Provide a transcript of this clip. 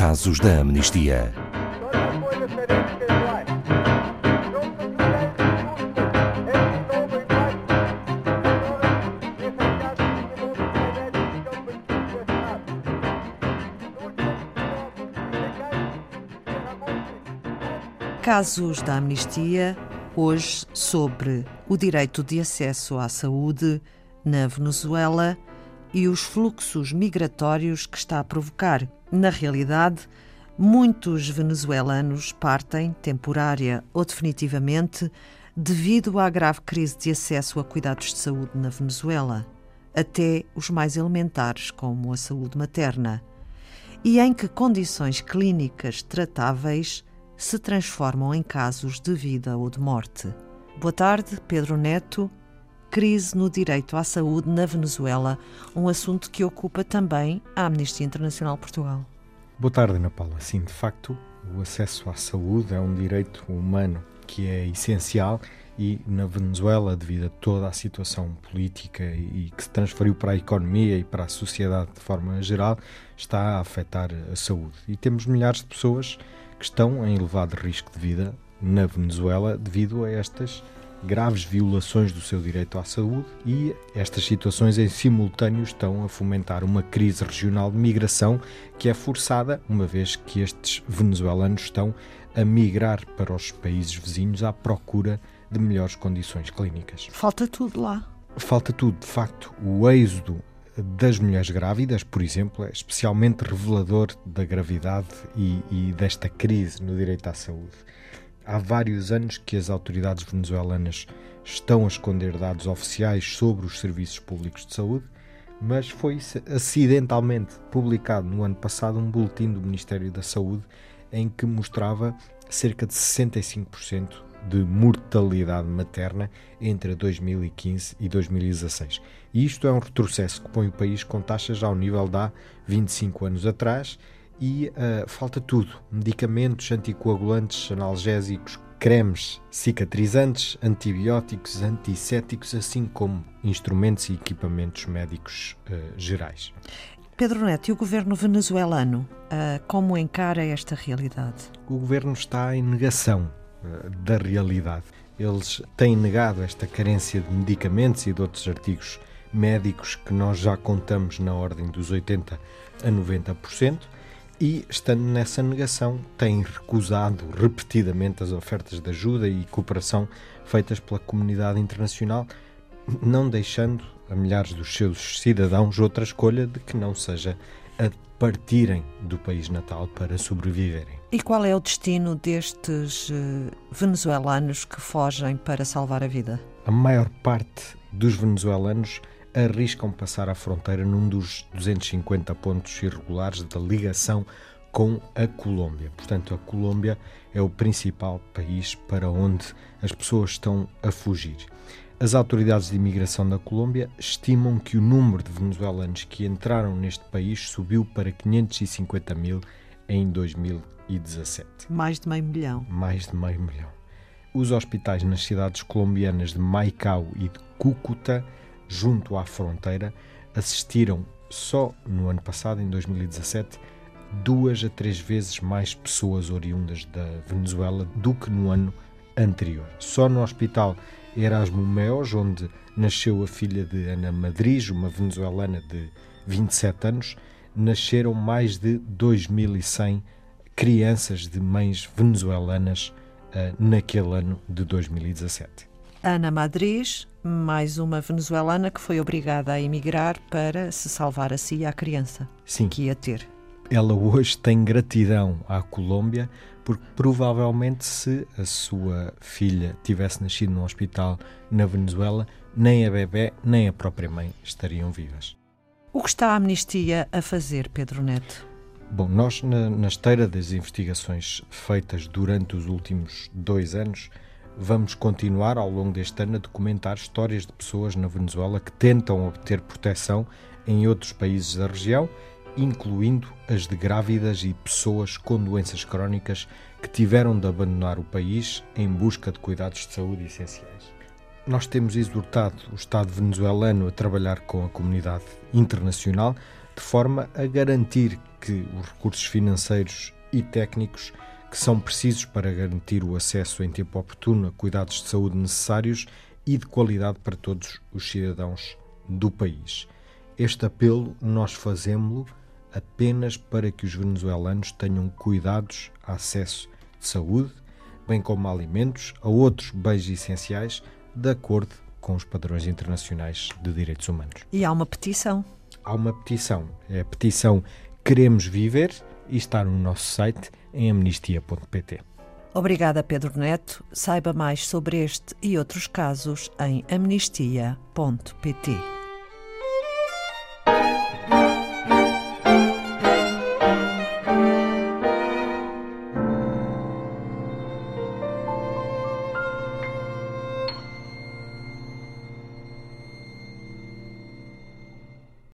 Casos da Amnistia. Casos da Amnistia, hoje sobre o direito de acesso à saúde na Venezuela e os fluxos migratórios que está a provocar. Na realidade, muitos venezuelanos partem, temporária ou definitivamente, devido à grave crise de acesso a cuidados de saúde na Venezuela, até os mais elementares, como a saúde materna. E em que condições clínicas tratáveis se transformam em casos de vida ou de morte. Boa tarde, Pedro Neto crise no direito à saúde na Venezuela, um assunto que ocupa também a Amnistia Internacional Portugal. Boa tarde, Ana Paula. Sim, de facto, o acesso à saúde é um direito humano que é essencial e na Venezuela, devido a toda a situação política e que se transferiu para a economia e para a sociedade de forma geral, está a afetar a saúde. E temos milhares de pessoas que estão em elevado risco de vida na Venezuela devido a estas graves violações do seu direito à saúde e estas situações em simultâneo estão a fomentar uma crise regional de migração que é forçada, uma vez que estes venezuelanos estão a migrar para os países vizinhos à procura de melhores condições clínicas. Falta tudo lá. Falta tudo, de facto. O êxodo das mulheres grávidas, por exemplo, é especialmente revelador da gravidade e, e desta crise no direito à saúde. Há vários anos que as autoridades venezuelanas estão a esconder dados oficiais sobre os serviços públicos de saúde, mas foi acidentalmente publicado no ano passado um boletim do Ministério da Saúde em que mostrava cerca de 65% de mortalidade materna entre 2015 e 2016. E isto é um retrocesso que põe o país com taxas ao nível de há 25 anos atrás e uh, falta tudo: medicamentos, anticoagulantes, analgésicos, cremes, cicatrizantes, antibióticos, antissépticos, assim como instrumentos e equipamentos médicos uh, gerais. Pedro Neto, e o governo venezuelano, uh, como encara esta realidade? O governo está em negação da realidade. Eles têm negado esta carência de medicamentos e de outros artigos médicos que nós já contamos na ordem dos 80 a 90% e, estando nessa negação, tem recusado repetidamente as ofertas de ajuda e cooperação feitas pela comunidade internacional, não deixando a milhares dos seus cidadãos outra escolha de que não seja a partirem do país natal para sobreviverem. E qual é o destino destes uh, venezuelanos que fogem para salvar a vida? A maior parte dos venezuelanos arriscam passar a fronteira num dos 250 pontos irregulares da ligação com a Colômbia. Portanto, a Colômbia é o principal país para onde as pessoas estão a fugir. As autoridades de imigração da Colômbia estimam que o número de venezuelanos que entraram neste país subiu para 550 mil em 2017. Mais de meio milhão. Mais de meio milhão. Os hospitais nas cidades colombianas de Maicao e de Cúcuta junto à fronteira, assistiram só no ano passado, em 2017, duas a três vezes mais pessoas oriundas da Venezuela do que no ano anterior. Só no hospital Erasmo Meos, onde nasceu a filha de Ana Madriz, uma venezuelana de 27 anos, nasceram mais de 2.100 crianças de mães venezuelanas uh, naquele ano de 2017. Ana Madriz, mais uma venezuelana que foi obrigada a emigrar para se salvar a si e à criança Sim. que ia ter. Ela hoje tem gratidão à Colômbia porque provavelmente se a sua filha tivesse nascido num hospital na Venezuela, nem a bebê nem a própria mãe estariam vivas. O que está a Amnistia a fazer, Pedro Neto? Bom, nós, na, na esteira das investigações feitas durante os últimos dois anos, vamos continuar ao longo deste ano a documentar histórias de pessoas na Venezuela que tentam obter proteção em outros países da região, incluindo as de grávidas e pessoas com doenças crónicas que tiveram de abandonar o país em busca de cuidados de saúde essenciais. Nós temos exortado o Estado venezuelano a trabalhar com a comunidade internacional de forma a garantir que os recursos financeiros e técnicos que são precisos para garantir o acesso em tempo oportuno a cuidados de saúde necessários e de qualidade para todos os cidadãos do país. Este apelo nós fazemos-lo apenas para que os venezuelanos tenham cuidados, acesso de saúde, bem como a alimentos, a outros bens essenciais, de acordo com os padrões internacionais de direitos humanos. E há uma petição. Há uma petição. É a petição Queremos Viver e está no nosso site em amnistia.pt. Obrigada, Pedro Neto. Saiba mais sobre este e outros casos em amnistia.pt.